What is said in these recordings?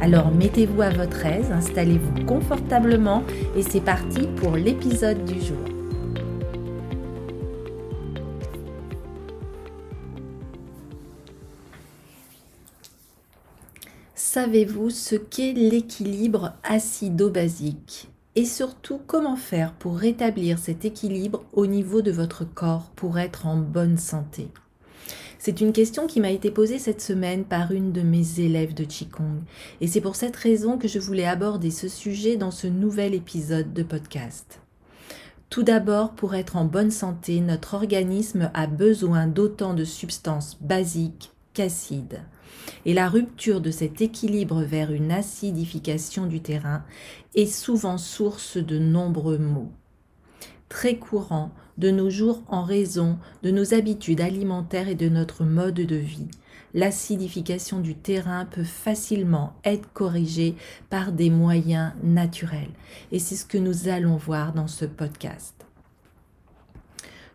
Alors mettez-vous à votre aise, installez-vous confortablement et c'est parti pour l'épisode du jour. Savez-vous ce qu'est l'équilibre acido-basique Et surtout, comment faire pour rétablir cet équilibre au niveau de votre corps pour être en bonne santé? C'est une question qui m'a été posée cette semaine par une de mes élèves de Qigong. Et c'est pour cette raison que je voulais aborder ce sujet dans ce nouvel épisode de podcast. Tout d'abord, pour être en bonne santé, notre organisme a besoin d'autant de substances basiques qu'acides. Et la rupture de cet équilibre vers une acidification du terrain est souvent source de nombreux maux. Très courant de nos jours en raison de nos habitudes alimentaires et de notre mode de vie. L'acidification du terrain peut facilement être corrigée par des moyens naturels. Et c'est ce que nous allons voir dans ce podcast.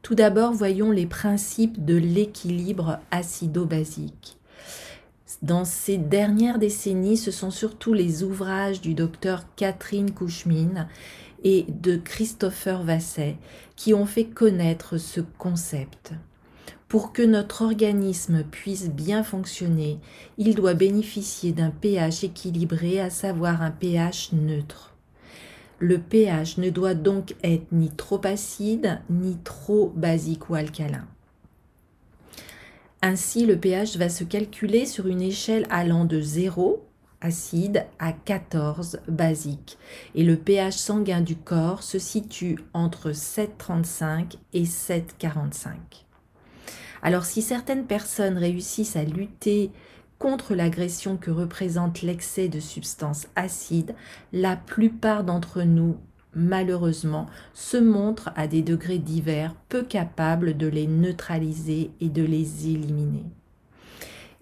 Tout d'abord, voyons les principes de l'équilibre acido-basique. Dans ces dernières décennies, ce sont surtout les ouvrages du docteur Catherine Couchemine et de Christopher Vasset qui ont fait connaître ce concept. Pour que notre organisme puisse bien fonctionner, il doit bénéficier d'un pH équilibré, à savoir un pH neutre. Le pH ne doit donc être ni trop acide ni trop basique ou alcalin. Ainsi, le pH va se calculer sur une échelle allant de 0 acide à 14 basique et le pH sanguin du corps se situe entre 7,35 et 7,45. Alors si certaines personnes réussissent à lutter contre l'agression que représente l'excès de substances acides, la plupart d'entre nous, malheureusement, se montrent à des degrés divers peu capables de les neutraliser et de les éliminer.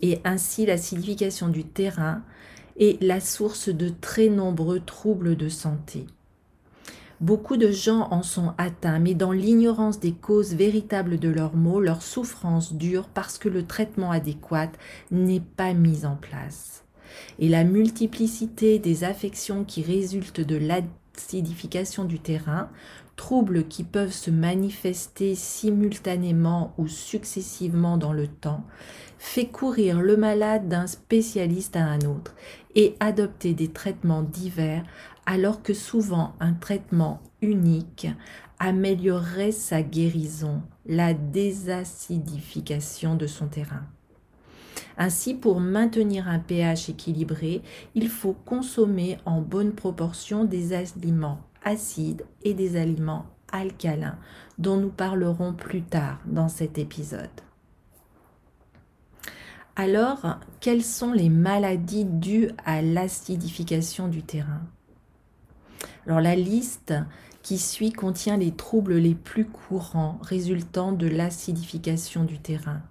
Et ainsi l'acidification du terrain est la source de très nombreux troubles de santé. Beaucoup de gens en sont atteints, mais dans l'ignorance des causes véritables de leurs maux, leur souffrance dure parce que le traitement adéquat n'est pas mis en place. Et la multiplicité des affections qui résultent de l'acidification du terrain, troubles qui peuvent se manifester simultanément ou successivement dans le temps, fait courir le malade d'un spécialiste à un autre et adopter des traitements divers alors que souvent un traitement unique améliorerait sa guérison, la désacidification de son terrain. Ainsi, pour maintenir un pH équilibré, il faut consommer en bonne proportion des aliments acides et des aliments alcalins, dont nous parlerons plus tard dans cet épisode. Alors, quelles sont les maladies dues à l'acidification du terrain? Alors, la liste qui suit contient les troubles les plus courants résultant de l'acidification du terrain.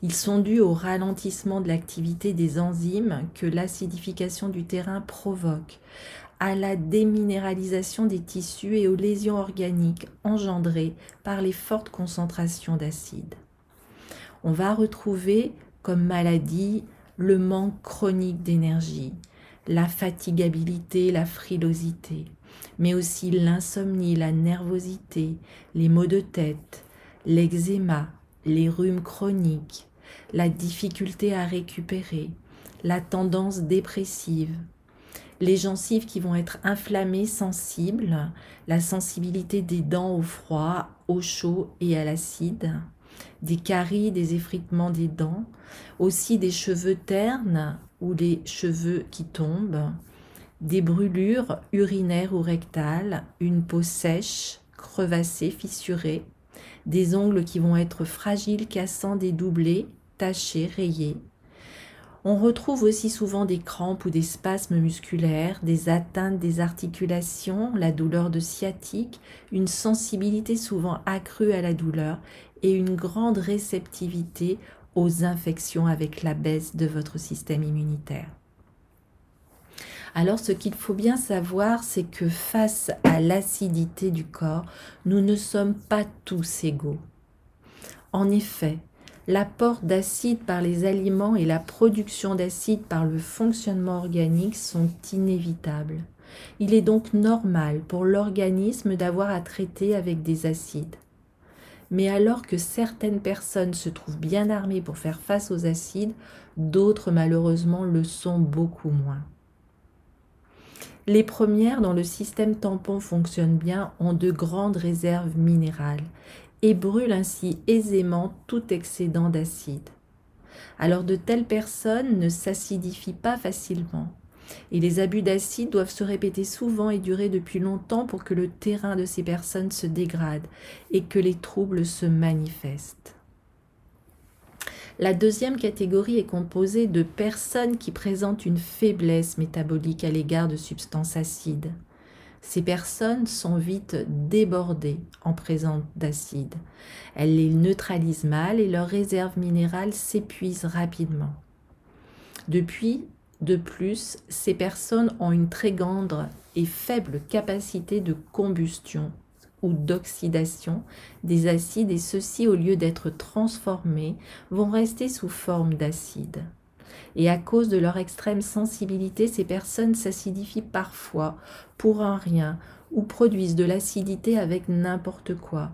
Ils sont dus au ralentissement de l'activité des enzymes que l'acidification du terrain provoque, à la déminéralisation des tissus et aux lésions organiques engendrées par les fortes concentrations d'acide. On va retrouver comme maladie le manque chronique d'énergie, la fatigabilité, la frilosité, mais aussi l'insomnie, la nervosité, les maux de tête, l'eczéma, les rhumes chroniques, la difficulté à récupérer, la tendance dépressive, les gencives qui vont être inflammées, sensibles, la sensibilité des dents au froid, au chaud et à l'acide, des caries, des effritements des dents, aussi des cheveux ternes ou des cheveux qui tombent, des brûlures urinaires ou rectales, une peau sèche, crevassée, fissurée, des ongles qui vont être fragiles, cassants, dédoublés, tachés, rayés. On retrouve aussi souvent des crampes ou des spasmes musculaires, des atteintes des articulations, la douleur de sciatique, une sensibilité souvent accrue à la douleur et une grande réceptivité aux infections avec la baisse de votre système immunitaire. Alors ce qu'il faut bien savoir, c'est que face à l'acidité du corps, nous ne sommes pas tous égaux. En effet, l'apport d'acide par les aliments et la production d'acide par le fonctionnement organique sont inévitables. Il est donc normal pour l'organisme d'avoir à traiter avec des acides. Mais alors que certaines personnes se trouvent bien armées pour faire face aux acides, d'autres malheureusement le sont beaucoup moins. Les premières, dont le système tampon fonctionne bien, ont de grandes réserves minérales et brûlent ainsi aisément tout excédent d'acide. Alors de telles personnes ne s'acidifient pas facilement. Et les abus d'acide doivent se répéter souvent et durer depuis longtemps pour que le terrain de ces personnes se dégrade et que les troubles se manifestent. La deuxième catégorie est composée de personnes qui présentent une faiblesse métabolique à l'égard de substances acides. Ces personnes sont vite débordées en présence d'acide. Elles les neutralisent mal et leurs réserves minérales s'épuisent rapidement. Depuis, de plus, ces personnes ont une très grande et faible capacité de combustion ou d'oxydation des acides et ceux-ci, au lieu d'être transformés, vont rester sous forme d'acide et à cause de leur extrême sensibilité, ces personnes s'acidifient parfois pour un rien ou produisent de l'acidité avec n'importe quoi.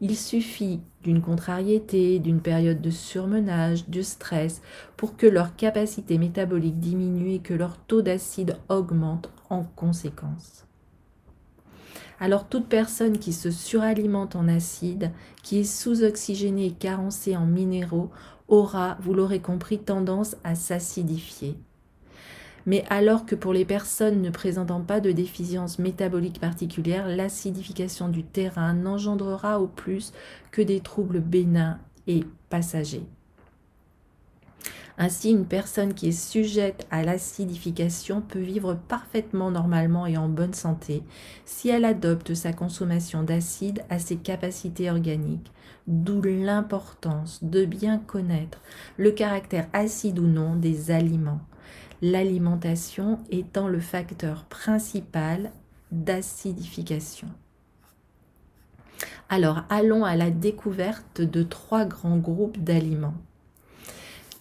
Il suffit d'une contrariété, d'une période de surmenage, de stress, pour que leur capacité métabolique diminue et que leur taux d'acide augmente en conséquence. Alors toute personne qui se suralimente en acide, qui est sous-oxygénée et carencée en minéraux, aura, vous l'aurez compris, tendance à s'acidifier. Mais alors que pour les personnes ne présentant pas de déficience métabolique particulière, l'acidification du terrain n'engendrera au plus que des troubles bénins et passagers. Ainsi, une personne qui est sujette à l'acidification peut vivre parfaitement normalement et en bonne santé si elle adopte sa consommation d'acide à ses capacités organiques, d'où l'importance de bien connaître le caractère acide ou non des aliments, l'alimentation étant le facteur principal d'acidification. Alors allons à la découverte de trois grands groupes d'aliments.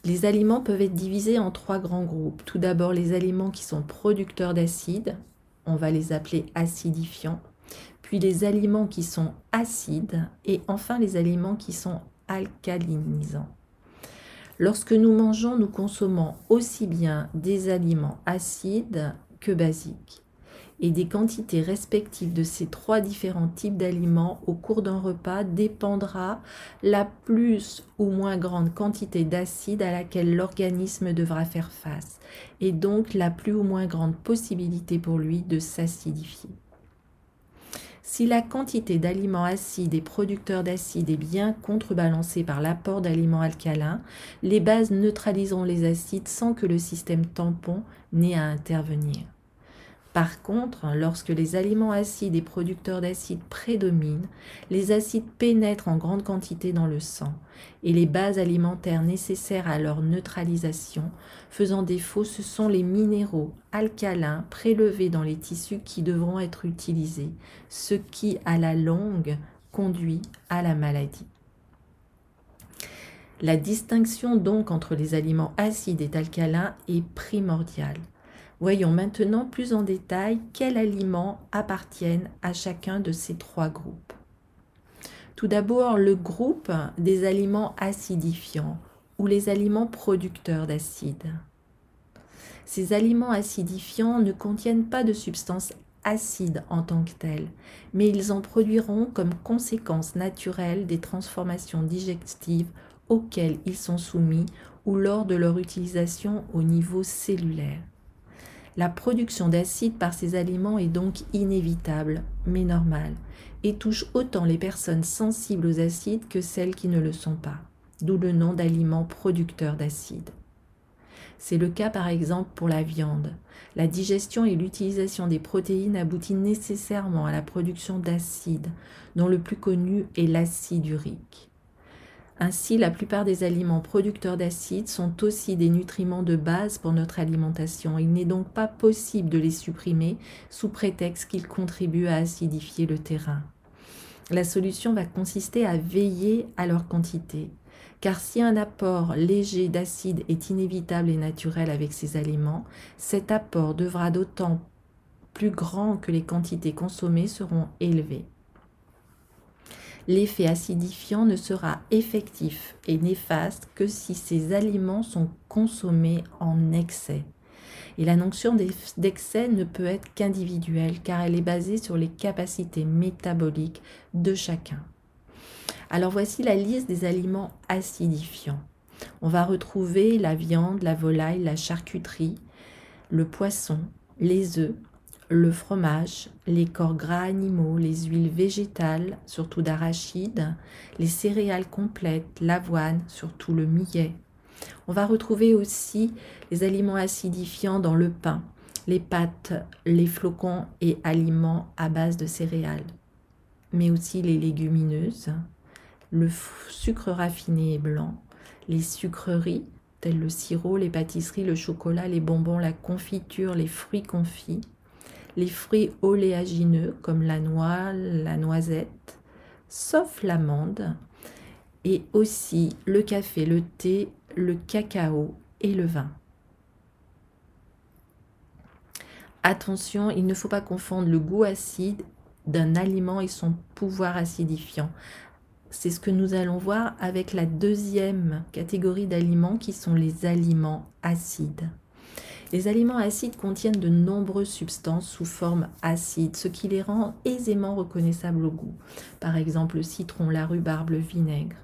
Les aliments peuvent être divisés en trois grands groupes. Tout d'abord, les aliments qui sont producteurs d'acide, on va les appeler acidifiants. Puis les aliments qui sont acides et enfin les aliments qui sont alcalinisants. Lorsque nous mangeons, nous consommons aussi bien des aliments acides que basiques et des quantités respectives de ces trois différents types d'aliments au cours d'un repas dépendra la plus ou moins grande quantité d'acide à laquelle l'organisme devra faire face et donc la plus ou moins grande possibilité pour lui de s'acidifier. Si la quantité d'aliments acides et producteurs d'acide est bien contrebalancée par l'apport d'aliments alcalins, les bases neutraliseront les acides sans que le système tampon n'ait à intervenir. Par contre, lorsque les aliments acides et producteurs d'acides prédominent, les acides pénètrent en grande quantité dans le sang et les bases alimentaires nécessaires à leur neutralisation faisant défaut, ce sont les minéraux alcalins prélevés dans les tissus qui devront être utilisés, ce qui, à la longue, conduit à la maladie. La distinction donc entre les aliments acides et alcalins est primordiale. Voyons maintenant plus en détail quels aliments appartiennent à chacun de ces trois groupes. Tout d'abord, le groupe des aliments acidifiants ou les aliments producteurs d'acide. Ces aliments acidifiants ne contiennent pas de substances acides en tant que telles, mais ils en produiront comme conséquence naturelle des transformations digestives auxquelles ils sont soumis ou lors de leur utilisation au niveau cellulaire. La production d'acide par ces aliments est donc inévitable, mais normale, et touche autant les personnes sensibles aux acides que celles qui ne le sont pas, d'où le nom d'aliments producteurs d'acide. C'est le cas par exemple pour la viande. La digestion et l'utilisation des protéines aboutit nécessairement à la production d'acides, dont le plus connu est l'acide urique. Ainsi, la plupart des aliments producteurs d'acides sont aussi des nutriments de base pour notre alimentation. Il n'est donc pas possible de les supprimer sous prétexte qu'ils contribuent à acidifier le terrain. La solution va consister à veiller à leur quantité. Car si un apport léger d'acide est inévitable et naturel avec ces aliments, cet apport devra d'autant plus grand que les quantités consommées seront élevées. L'effet acidifiant ne sera effectif et néfaste que si ces aliments sont consommés en excès. Et la notion d'excès ne peut être qu'individuelle car elle est basée sur les capacités métaboliques de chacun. Alors voici la liste des aliments acidifiants. On va retrouver la viande, la volaille, la charcuterie, le poisson, les œufs, le fromage, les corps gras animaux, les huiles végétales, surtout d'arachide, les céréales complètes, l'avoine, surtout le millet. On va retrouver aussi les aliments acidifiants dans le pain, les pâtes, les flocons et aliments à base de céréales, mais aussi les légumineuses, le sucre raffiné et blanc, les sucreries telles le sirop, les pâtisseries, le chocolat, les bonbons, la confiture, les fruits confits, les fruits oléagineux comme la noix, la noisette, sauf l'amande, et aussi le café, le thé, le cacao et le vin. Attention, il ne faut pas confondre le goût acide d'un aliment et son pouvoir acidifiant. C'est ce que nous allons voir avec la deuxième catégorie d'aliments qui sont les aliments acides. Les aliments acides contiennent de nombreuses substances sous forme acide, ce qui les rend aisément reconnaissables au goût. Par exemple le citron, la rhubarbe, le vinaigre.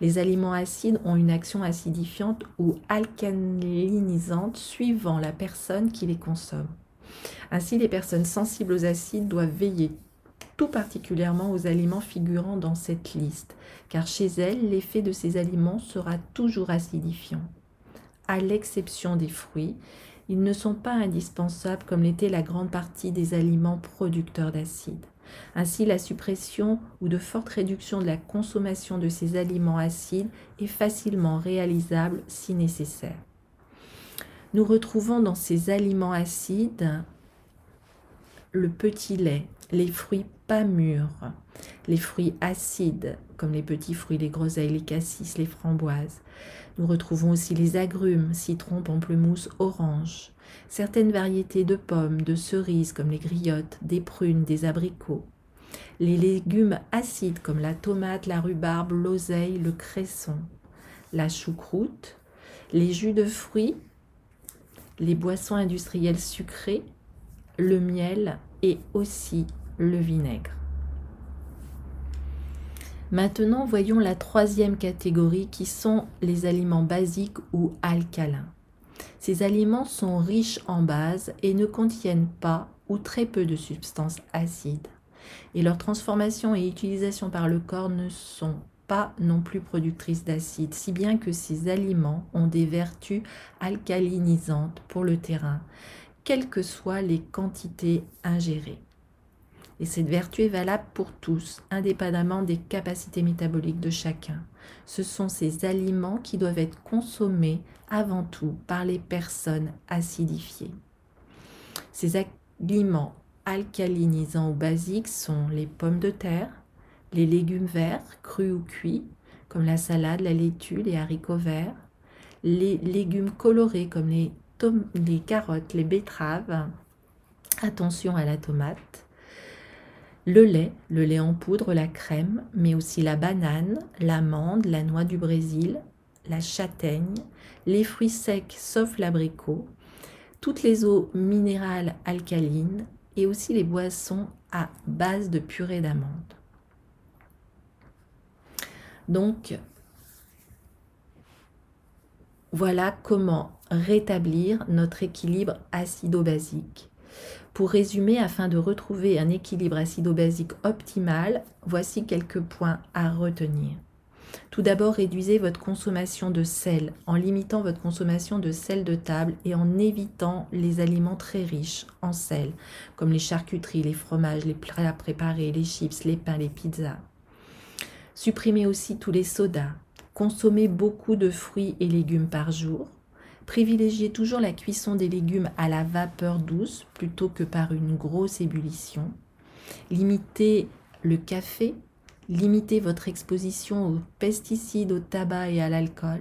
Les aliments acides ont une action acidifiante ou alcalinisante suivant la personne qui les consomme. Ainsi, les personnes sensibles aux acides doivent veiller tout particulièrement aux aliments figurant dans cette liste, car chez elles, l'effet de ces aliments sera toujours acidifiant. À l'exception des fruits, ils ne sont pas indispensables comme l'était la grande partie des aliments producteurs d'acide. Ainsi, la suppression ou de forte réduction de la consommation de ces aliments acides est facilement réalisable si nécessaire. Nous retrouvons dans ces aliments acides le petit lait, les fruits pas mûrs, les fruits acides comme les petits fruits, les groseilles, les cassis, les framboises. Nous retrouvons aussi les agrumes, citron, pamplemousse, orange, certaines variétés de pommes, de cerises comme les griottes, des prunes, des abricots, les légumes acides comme la tomate, la rhubarbe, l'oseille, le cresson, la choucroute, les jus de fruits, les boissons industrielles sucrées, le miel et aussi le vinaigre. Maintenant, voyons la troisième catégorie qui sont les aliments basiques ou alcalins. Ces aliments sont riches en base et ne contiennent pas ou très peu de substances acides. Et leur transformation et utilisation par le corps ne sont pas non plus productrices d'acide, si bien que ces aliments ont des vertus alcalinisantes pour le terrain, quelles que soient les quantités ingérées. Et cette vertu est valable pour tous, indépendamment des capacités métaboliques de chacun. Ce sont ces aliments qui doivent être consommés avant tout par les personnes acidifiées. Ces aliments alcalinisants ou basiques sont les pommes de terre, les légumes verts, crus ou cuits, comme la salade, la laitue, les haricots verts, les légumes colorés comme les, carottes, les betteraves, attention à la tomate, le lait, le lait en poudre, la crème, mais aussi la banane, l'amande, la noix du Brésil, la châtaigne, les fruits secs sauf l'abricot, toutes les eaux minérales alcalines et aussi les boissons à base de purée d'amande. Donc, voilà comment rétablir notre équilibre acido-basique. Pour résumer, afin de retrouver un équilibre acido-basique optimal, voici quelques points à retenir. Tout d'abord, réduisez votre consommation de sel en limitant votre consommation de sel de table et en évitant les aliments très riches en sel, comme les charcuteries, les fromages, les plats préparés, les chips, les pains, les pizzas. Supprimez aussi tous les sodas. Consommez beaucoup de fruits et légumes par jour. Privilégiez toujours la cuisson des légumes à la vapeur douce plutôt que par une grosse ébullition. Limitez le café, limitez votre exposition aux pesticides, au tabac et à l'alcool.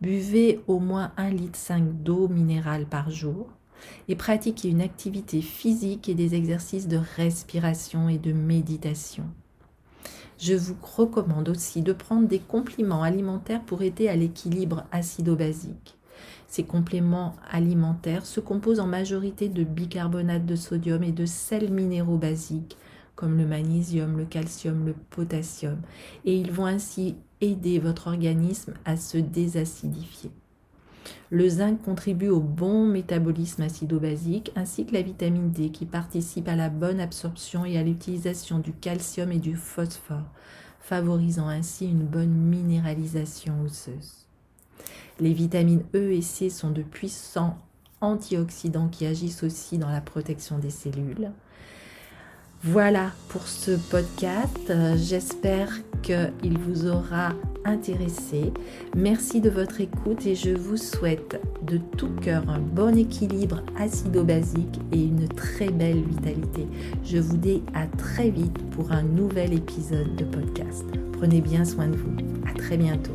Buvez au moins 1,5 litre d'eau minérale par jour et pratiquez une activité physique et des exercices de respiration et de méditation. Je vous recommande aussi de prendre des compléments alimentaires pour aider à l'équilibre acido-basique. Ces compléments alimentaires se composent en majorité de bicarbonate de sodium et de sels minéraux basiques comme le magnésium, le calcium, le potassium, et ils vont ainsi aider votre organisme à se désacidifier. Le zinc contribue au bon métabolisme acido-basique ainsi que la vitamine D qui participe à la bonne absorption et à l'utilisation du calcium et du phosphore, favorisant ainsi une bonne minéralisation osseuse. Les vitamines E et C sont de puissants antioxydants qui agissent aussi dans la protection des cellules. Voilà pour ce podcast. J'espère qu'il vous aura intéressé. Merci de votre écoute et je vous souhaite de tout cœur un bon équilibre acido-basique et une très belle vitalité. Je vous dis à très vite pour un nouvel épisode de podcast. Prenez bien soin de vous. À très bientôt.